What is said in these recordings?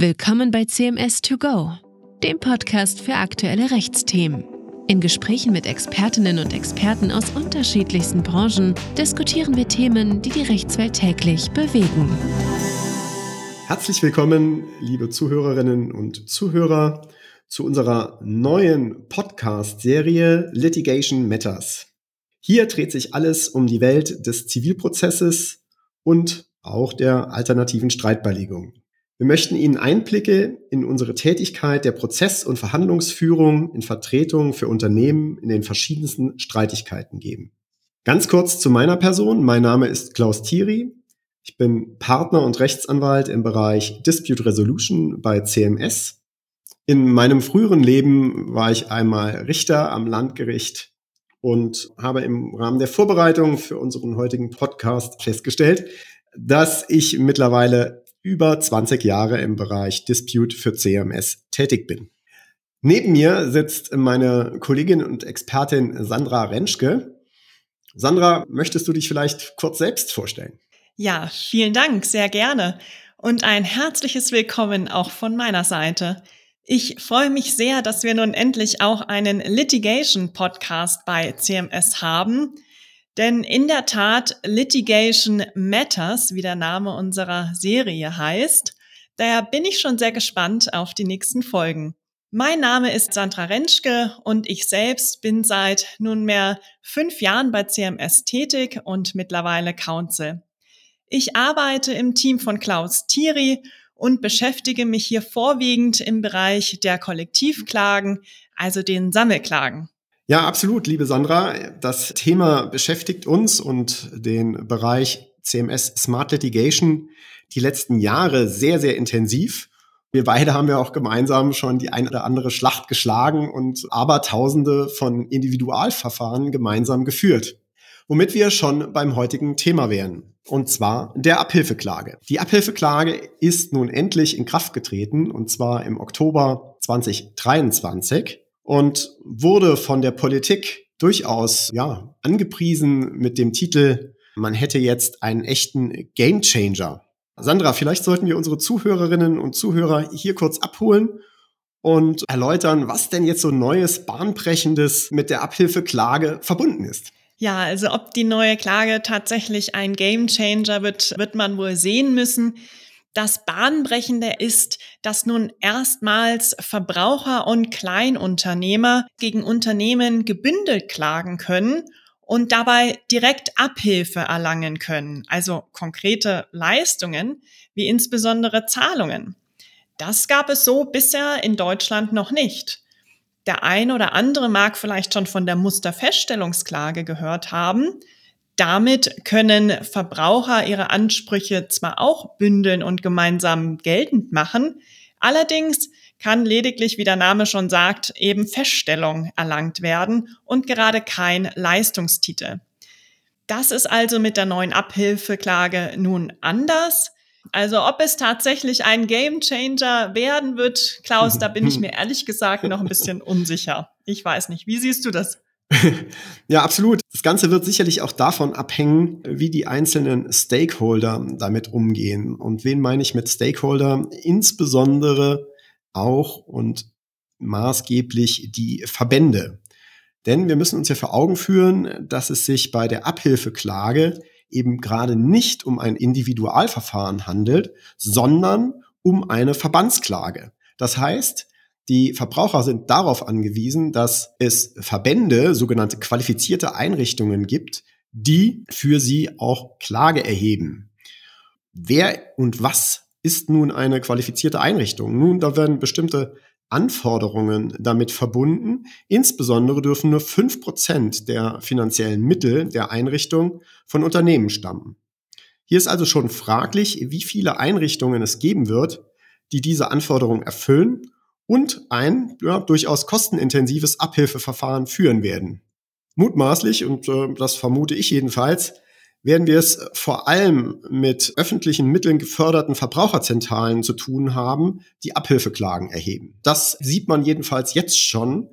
Willkommen bei CMS 2 Go, dem Podcast für aktuelle Rechtsthemen. In Gesprächen mit Expertinnen und Experten aus unterschiedlichsten Branchen diskutieren wir Themen, die die Rechtswelt täglich bewegen. Herzlich willkommen, liebe Zuhörerinnen und Zuhörer, zu unserer neuen Podcast-Serie Litigation Matters. Hier dreht sich alles um die Welt des Zivilprozesses und auch der alternativen Streitbeilegung. Wir möchten Ihnen Einblicke in unsere Tätigkeit der Prozess- und Verhandlungsführung in Vertretung für Unternehmen in den verschiedensten Streitigkeiten geben. Ganz kurz zu meiner Person. Mein Name ist Klaus Thierry. Ich bin Partner und Rechtsanwalt im Bereich Dispute Resolution bei CMS. In meinem früheren Leben war ich einmal Richter am Landgericht und habe im Rahmen der Vorbereitung für unseren heutigen Podcast festgestellt, dass ich mittlerweile über 20 Jahre im Bereich Dispute für CMS tätig bin. Neben mir sitzt meine Kollegin und Expertin Sandra Rentschke. Sandra, möchtest du dich vielleicht kurz selbst vorstellen? Ja, vielen Dank, sehr gerne. Und ein herzliches Willkommen auch von meiner Seite. Ich freue mich sehr, dass wir nun endlich auch einen Litigation-Podcast bei CMS haben. Denn in der Tat, Litigation Matters, wie der Name unserer Serie heißt, daher bin ich schon sehr gespannt auf die nächsten Folgen. Mein Name ist Sandra Rentschke und ich selbst bin seit nunmehr fünf Jahren bei CMS tätig und mittlerweile Counsel. Ich arbeite im Team von Klaus Thierry und beschäftige mich hier vorwiegend im Bereich der Kollektivklagen, also den Sammelklagen. Ja, absolut, liebe Sandra. Das Thema beschäftigt uns und den Bereich CMS Smart Litigation die letzten Jahre sehr, sehr intensiv. Wir beide haben ja auch gemeinsam schon die ein oder andere Schlacht geschlagen und Abertausende von Individualverfahren gemeinsam geführt. Womit wir schon beim heutigen Thema wären. Und zwar der Abhilfeklage. Die Abhilfeklage ist nun endlich in Kraft getreten und zwar im Oktober 2023 und wurde von der Politik durchaus ja, angepriesen mit dem Titel, man hätte jetzt einen echten Gamechanger. Sandra, vielleicht sollten wir unsere Zuhörerinnen und Zuhörer hier kurz abholen und erläutern, was denn jetzt so Neues, Bahnbrechendes mit der Abhilfeklage verbunden ist. Ja, also ob die neue Klage tatsächlich ein Gamechanger wird, wird man wohl sehen müssen. Das Bahnbrechende ist, dass nun erstmals Verbraucher und Kleinunternehmer gegen Unternehmen gebündelt klagen können und dabei direkt Abhilfe erlangen können, also konkrete Leistungen wie insbesondere Zahlungen. Das gab es so bisher in Deutschland noch nicht. Der ein oder andere mag vielleicht schon von der Musterfeststellungsklage gehört haben. Damit können Verbraucher ihre Ansprüche zwar auch bündeln und gemeinsam geltend machen, allerdings kann lediglich, wie der Name schon sagt, eben Feststellung erlangt werden und gerade kein Leistungstitel. Das ist also mit der neuen Abhilfeklage nun anders. Also ob es tatsächlich ein Gamechanger werden wird, Klaus, da bin ich mir ehrlich gesagt noch ein bisschen unsicher. Ich weiß nicht. Wie siehst du das? Ja, absolut. Das Ganze wird sicherlich auch davon abhängen, wie die einzelnen Stakeholder damit umgehen. Und wen meine ich mit Stakeholder? Insbesondere auch und maßgeblich die Verbände. Denn wir müssen uns ja vor Augen führen, dass es sich bei der Abhilfeklage eben gerade nicht um ein Individualverfahren handelt, sondern um eine Verbandsklage. Das heißt, die Verbraucher sind darauf angewiesen, dass es Verbände, sogenannte qualifizierte Einrichtungen gibt, die für sie auch Klage erheben. Wer und was ist nun eine qualifizierte Einrichtung? Nun, da werden bestimmte Anforderungen damit verbunden. Insbesondere dürfen nur fünf Prozent der finanziellen Mittel der Einrichtung von Unternehmen stammen. Hier ist also schon fraglich, wie viele Einrichtungen es geben wird, die diese Anforderungen erfüllen und ein ja, durchaus kostenintensives Abhilfeverfahren führen werden. Mutmaßlich, und äh, das vermute ich jedenfalls, werden wir es vor allem mit öffentlichen Mitteln geförderten Verbraucherzentralen zu tun haben, die Abhilfeklagen erheben. Das sieht man jedenfalls jetzt schon.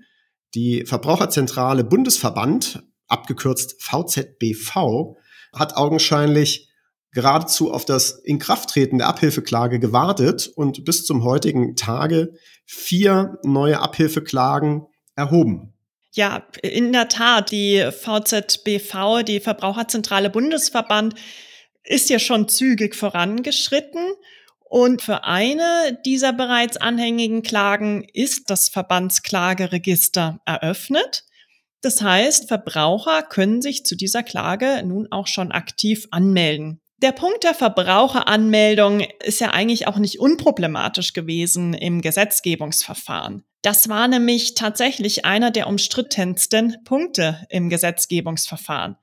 Die Verbraucherzentrale Bundesverband, abgekürzt VZBV, hat augenscheinlich geradezu auf das Inkrafttreten der Abhilfeklage gewartet und bis zum heutigen Tage vier neue Abhilfeklagen erhoben. Ja, in der Tat, die VZBV, die Verbraucherzentrale Bundesverband, ist ja schon zügig vorangeschritten. Und für eine dieser bereits anhängigen Klagen ist das Verbandsklageregister eröffnet. Das heißt, Verbraucher können sich zu dieser Klage nun auch schon aktiv anmelden. Der Punkt der Verbraucheranmeldung ist ja eigentlich auch nicht unproblematisch gewesen im Gesetzgebungsverfahren. Das war nämlich tatsächlich einer der umstrittensten Punkte im Gesetzgebungsverfahren.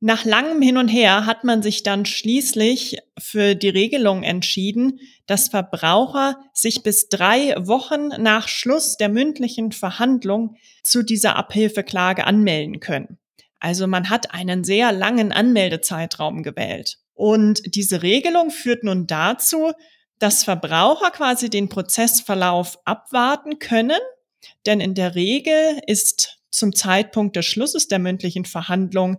Nach langem Hin und Her hat man sich dann schließlich für die Regelung entschieden, dass Verbraucher sich bis drei Wochen nach Schluss der mündlichen Verhandlung zu dieser Abhilfeklage anmelden können. Also man hat einen sehr langen Anmeldezeitraum gewählt. Und diese Regelung führt nun dazu, dass Verbraucher quasi den Prozessverlauf abwarten können, denn in der Regel ist zum Zeitpunkt des Schlusses der mündlichen Verhandlung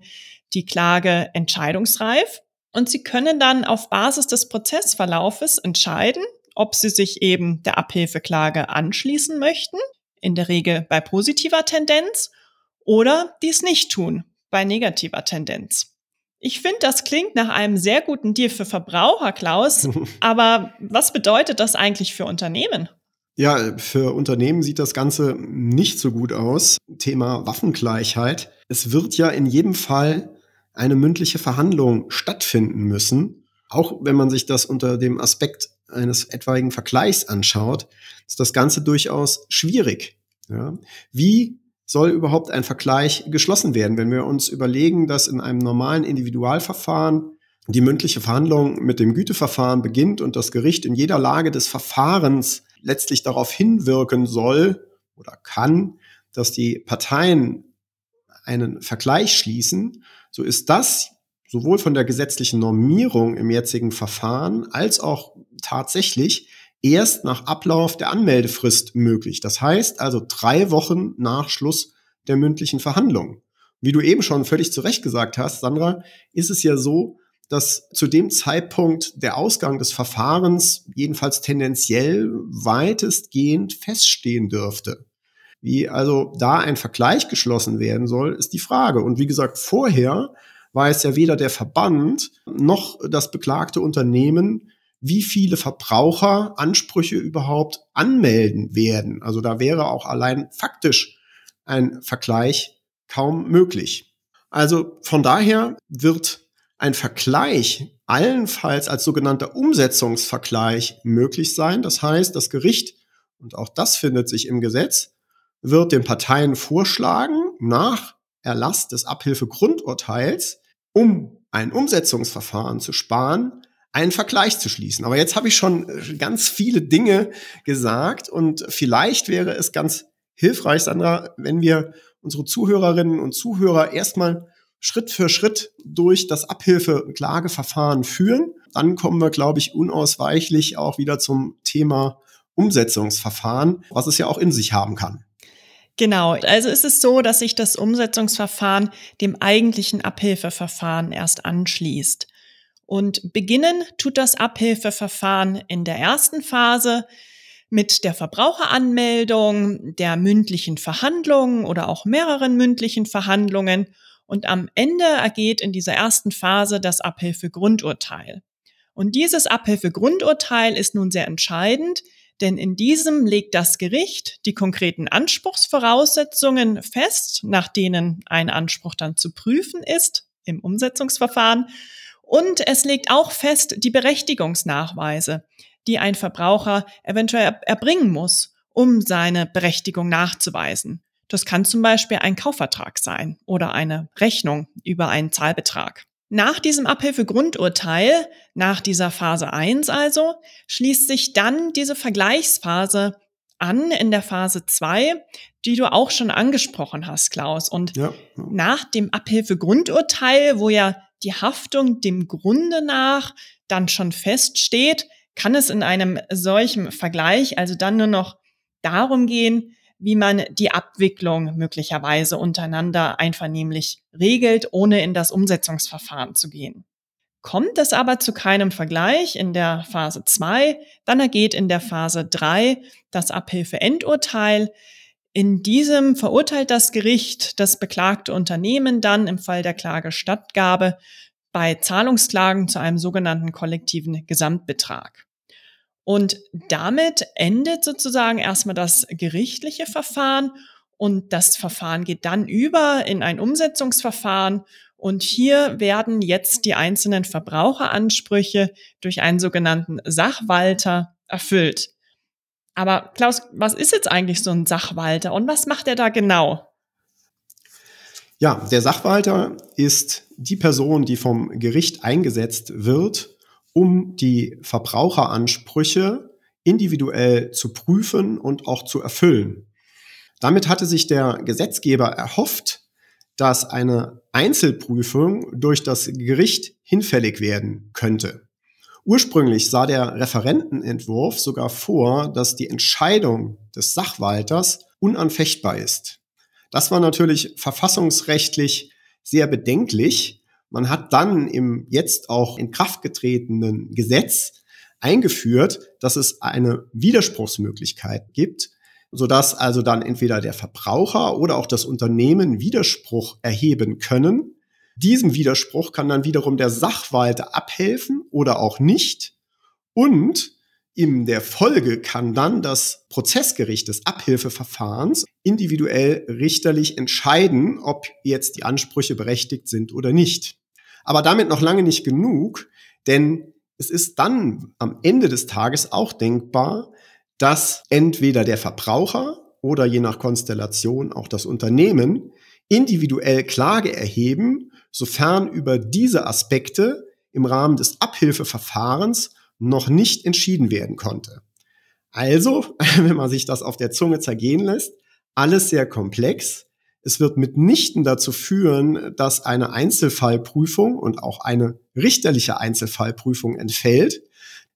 die Klage entscheidungsreif und sie können dann auf Basis des Prozessverlaufes entscheiden, ob sie sich eben der Abhilfeklage anschließen möchten, in der Regel bei positiver Tendenz, oder dies nicht tun, bei negativer Tendenz. Ich finde, das klingt nach einem sehr guten Deal für Verbraucher, Klaus. Aber was bedeutet das eigentlich für Unternehmen? Ja, für Unternehmen sieht das Ganze nicht so gut aus. Thema Waffengleichheit. Es wird ja in jedem Fall eine mündliche Verhandlung stattfinden müssen. Auch wenn man sich das unter dem Aspekt eines etwaigen Vergleichs anschaut, ist das Ganze durchaus schwierig. Ja. Wie soll überhaupt ein Vergleich geschlossen werden. Wenn wir uns überlegen, dass in einem normalen Individualverfahren die mündliche Verhandlung mit dem Güteverfahren beginnt und das Gericht in jeder Lage des Verfahrens letztlich darauf hinwirken soll oder kann, dass die Parteien einen Vergleich schließen, so ist das sowohl von der gesetzlichen Normierung im jetzigen Verfahren als auch tatsächlich erst nach Ablauf der Anmeldefrist möglich. Das heißt also drei Wochen nach Schluss der mündlichen Verhandlung. Wie du eben schon völlig zu Recht gesagt hast, Sandra, ist es ja so, dass zu dem Zeitpunkt der Ausgang des Verfahrens jedenfalls tendenziell weitestgehend feststehen dürfte. Wie also da ein Vergleich geschlossen werden soll, ist die Frage. Und wie gesagt, vorher weiß ja weder der Verband noch das beklagte Unternehmen, wie viele Verbraucher Ansprüche überhaupt anmelden werden. Also da wäre auch allein faktisch ein Vergleich kaum möglich. Also von daher wird ein Vergleich allenfalls als sogenannter Umsetzungsvergleich möglich sein. Das heißt, das Gericht, und auch das findet sich im Gesetz, wird den Parteien vorschlagen, nach Erlass des Abhilfegrundurteils, um ein Umsetzungsverfahren zu sparen, einen Vergleich zu schließen. Aber jetzt habe ich schon äh, ganz viele Dinge gesagt und vielleicht wäre es ganz hilfreich, Sandra, wenn wir unsere Zuhörerinnen und Zuhörer erstmal Schritt für Schritt durch das Abhilfe-Klageverfahren führen. Dann kommen wir, glaube ich, unausweichlich auch wieder zum Thema Umsetzungsverfahren, was es ja auch in sich haben kann. Genau, also ist es so, dass sich das Umsetzungsverfahren dem eigentlichen Abhilfeverfahren erst anschließt. Und beginnen tut das Abhilfeverfahren in der ersten Phase mit der Verbraucheranmeldung, der mündlichen Verhandlung oder auch mehreren mündlichen Verhandlungen. Und am Ende ergeht in dieser ersten Phase das Abhilfegrundurteil. Und dieses Abhilfegrundurteil ist nun sehr entscheidend, denn in diesem legt das Gericht die konkreten Anspruchsvoraussetzungen fest, nach denen ein Anspruch dann zu prüfen ist im Umsetzungsverfahren und es legt auch fest die Berechtigungsnachweise, die ein Verbraucher eventuell erbringen muss, um seine Berechtigung nachzuweisen. Das kann zum Beispiel ein Kaufvertrag sein oder eine Rechnung über einen Zahlbetrag. Nach diesem Abhilfegrundurteil, nach dieser Phase 1 also, schließt sich dann diese Vergleichsphase an in der Phase 2, die du auch schon angesprochen hast, Klaus. Und ja, nach dem Abhilfegrundurteil, wo ja die Haftung dem Grunde nach dann schon feststeht, kann es in einem solchen Vergleich also dann nur noch darum gehen, wie man die Abwicklung möglicherweise untereinander einvernehmlich regelt, ohne in das Umsetzungsverfahren zu gehen. Kommt es aber zu keinem Vergleich in der Phase 2, dann ergeht in der Phase 3 das Abhilfeendurteil. In diesem verurteilt das Gericht das beklagte Unternehmen dann im Fall der Klagestattgabe bei Zahlungsklagen zu einem sogenannten kollektiven Gesamtbetrag. Und damit endet sozusagen erstmal das gerichtliche Verfahren und das Verfahren geht dann über in ein Umsetzungsverfahren und hier werden jetzt die einzelnen Verbraucheransprüche durch einen sogenannten Sachwalter erfüllt. Aber Klaus, was ist jetzt eigentlich so ein Sachwalter und was macht er da genau? Ja, der Sachwalter ist die Person, die vom Gericht eingesetzt wird, um die Verbraucheransprüche individuell zu prüfen und auch zu erfüllen. Damit hatte sich der Gesetzgeber erhofft, dass eine Einzelprüfung durch das Gericht hinfällig werden könnte. Ursprünglich sah der Referentenentwurf sogar vor, dass die Entscheidung des Sachwalters unanfechtbar ist. Das war natürlich verfassungsrechtlich sehr bedenklich. Man hat dann im jetzt auch in Kraft getretenen Gesetz eingeführt, dass es eine Widerspruchsmöglichkeit gibt, sodass also dann entweder der Verbraucher oder auch das Unternehmen Widerspruch erheben können. Diesem Widerspruch kann dann wiederum der Sachwalter abhelfen oder auch nicht. Und in der Folge kann dann das Prozessgericht des Abhilfeverfahrens individuell richterlich entscheiden, ob jetzt die Ansprüche berechtigt sind oder nicht. Aber damit noch lange nicht genug, denn es ist dann am Ende des Tages auch denkbar, dass entweder der Verbraucher oder je nach Konstellation auch das Unternehmen individuell Klage erheben, sofern über diese Aspekte im Rahmen des Abhilfeverfahrens noch nicht entschieden werden konnte. Also, wenn man sich das auf der Zunge zergehen lässt, alles sehr komplex. Es wird mitnichten dazu führen, dass eine Einzelfallprüfung und auch eine richterliche Einzelfallprüfung entfällt.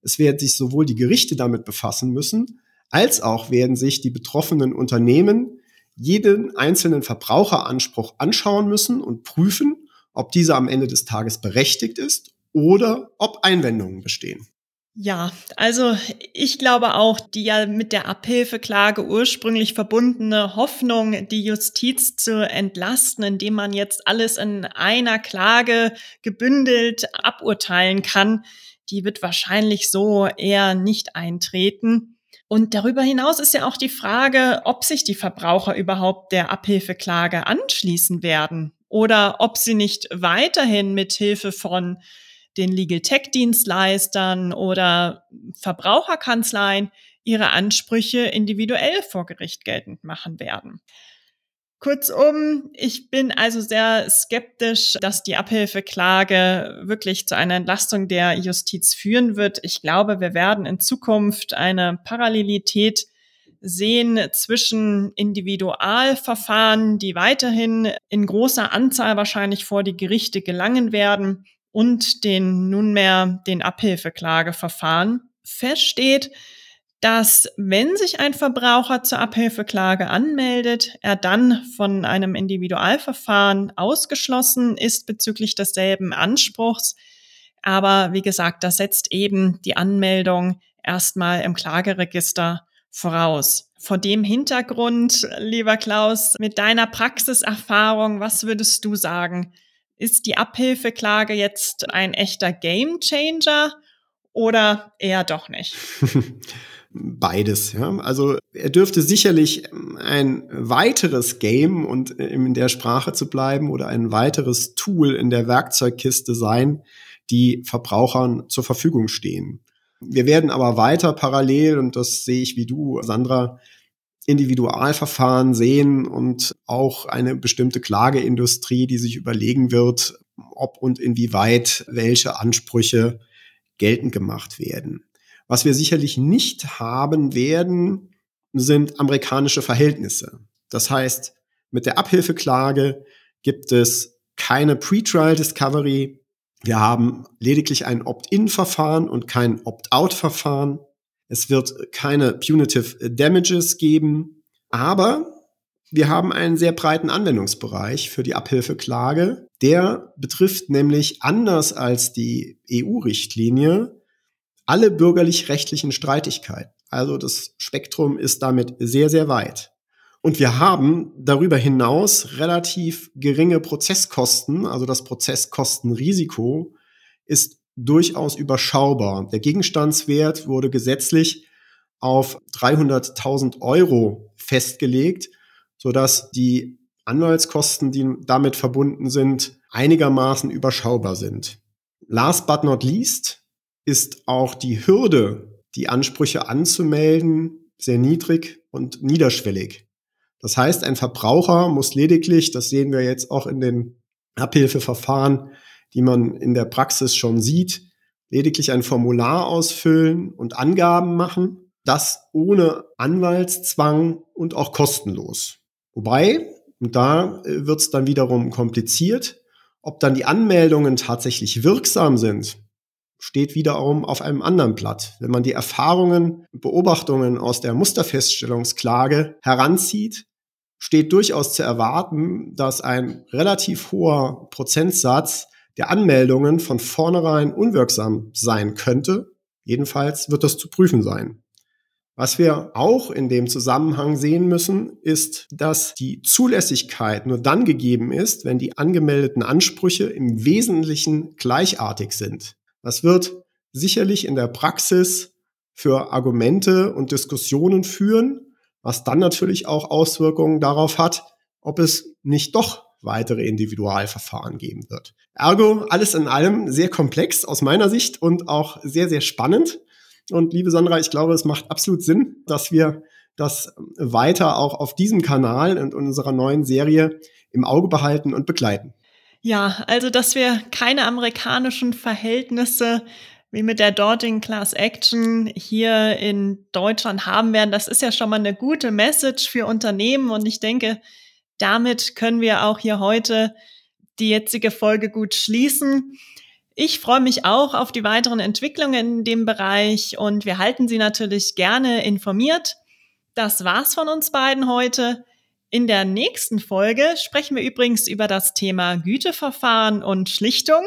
Es werden sich sowohl die Gerichte damit befassen müssen, als auch werden sich die betroffenen Unternehmen jeden einzelnen Verbraucheranspruch anschauen müssen und prüfen, ob dieser am Ende des Tages berechtigt ist oder ob Einwendungen bestehen. Ja, also ich glaube auch, die ja mit der Abhilfeklage ursprünglich verbundene Hoffnung, die Justiz zu entlasten, indem man jetzt alles in einer Klage gebündelt aburteilen kann, die wird wahrscheinlich so eher nicht eintreten. Und darüber hinaus ist ja auch die Frage, ob sich die Verbraucher überhaupt der Abhilfeklage anschließen werden oder ob sie nicht weiterhin mit Hilfe von den Legal Tech Dienstleistern oder Verbraucherkanzleien ihre Ansprüche individuell vor Gericht geltend machen werden. Kurzum, ich bin also sehr skeptisch, dass die Abhilfeklage wirklich zu einer Entlastung der Justiz führen wird. Ich glaube, wir werden in Zukunft eine Parallelität sehen zwischen Individualverfahren, die weiterhin in großer Anzahl wahrscheinlich vor die Gerichte gelangen werden, und den nunmehr den Abhilfeklageverfahren. Feststeht, dass wenn sich ein Verbraucher zur Abhilfeklage anmeldet, er dann von einem Individualverfahren ausgeschlossen ist bezüglich desselben Anspruchs. Aber wie gesagt, das setzt eben die Anmeldung erstmal im Klageregister voraus. Vor dem Hintergrund, lieber Klaus, mit deiner Praxiserfahrung, was würdest du sagen? Ist die Abhilfeklage jetzt ein echter Gamechanger oder eher doch nicht? beides. Ja. Also er dürfte sicherlich ein weiteres Game und in der Sprache zu bleiben oder ein weiteres Tool in der Werkzeugkiste sein, die Verbrauchern zur Verfügung stehen. Wir werden aber weiter parallel, und das sehe ich wie du, Sandra, Individualverfahren sehen und auch eine bestimmte Klageindustrie, die sich überlegen wird, ob und inwieweit welche Ansprüche geltend gemacht werden. Was wir sicherlich nicht haben werden, sind amerikanische Verhältnisse. Das heißt, mit der Abhilfeklage gibt es keine Pretrial Discovery. Wir haben lediglich ein Opt-in-Verfahren und kein Opt-out-Verfahren. Es wird keine Punitive Damages geben, aber wir haben einen sehr breiten Anwendungsbereich für die Abhilfeklage. Der betrifft nämlich anders als die EU-Richtlinie alle bürgerlich-rechtlichen Streitigkeiten. Also das Spektrum ist damit sehr, sehr weit. Und wir haben darüber hinaus relativ geringe Prozesskosten, also das Prozesskostenrisiko ist durchaus überschaubar. Der Gegenstandswert wurde gesetzlich auf 300.000 Euro festgelegt, sodass die Anwaltskosten, die damit verbunden sind, einigermaßen überschaubar sind. Last but not least ist auch die Hürde, die Ansprüche anzumelden, sehr niedrig und niederschwellig. Das heißt, ein Verbraucher muss lediglich, das sehen wir jetzt auch in den Abhilfeverfahren, die man in der Praxis schon sieht, lediglich ein Formular ausfüllen und Angaben machen, das ohne Anwaltszwang und auch kostenlos. Wobei, und da äh, wird es dann wiederum kompliziert, ob dann die Anmeldungen tatsächlich wirksam sind, steht wiederum auf einem anderen Blatt. Wenn man die Erfahrungen und Beobachtungen aus der Musterfeststellungsklage heranzieht, steht durchaus zu erwarten, dass ein relativ hoher Prozentsatz der Anmeldungen von vornherein unwirksam sein könnte. Jedenfalls wird das zu prüfen sein. Was wir auch in dem Zusammenhang sehen müssen, ist, dass die Zulässigkeit nur dann gegeben ist, wenn die angemeldeten Ansprüche im Wesentlichen gleichartig sind. Das wird sicherlich in der Praxis für Argumente und Diskussionen führen, was dann natürlich auch Auswirkungen darauf hat, ob es nicht doch weitere Individualverfahren geben wird. Ergo, alles in allem sehr komplex aus meiner Sicht und auch sehr, sehr spannend. Und liebe Sandra, ich glaube, es macht absolut Sinn, dass wir das weiter auch auf diesem Kanal und unserer neuen Serie im Auge behalten und begleiten. Ja, also dass wir keine amerikanischen Verhältnisse wie mit der dortigen Class Action hier in Deutschland haben werden, das ist ja schon mal eine gute Message für Unternehmen und ich denke, damit können wir auch hier heute die jetzige Folge gut schließen. Ich freue mich auch auf die weiteren Entwicklungen in dem Bereich und wir halten Sie natürlich gerne informiert. Das war's von uns beiden heute. In der nächsten Folge sprechen wir übrigens über das Thema Güteverfahren und Schlichtung.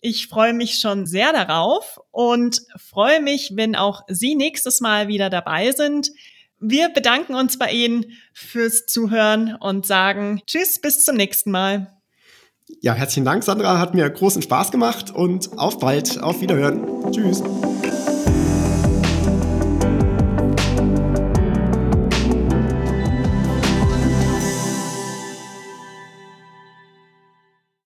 Ich freue mich schon sehr darauf und freue mich, wenn auch Sie nächstes Mal wieder dabei sind. Wir bedanken uns bei Ihnen fürs Zuhören und sagen Tschüss, bis zum nächsten Mal. Ja, herzlichen Dank, Sandra. Hat mir großen Spaß gemacht und auf bald. Auf Wiederhören. Tschüss.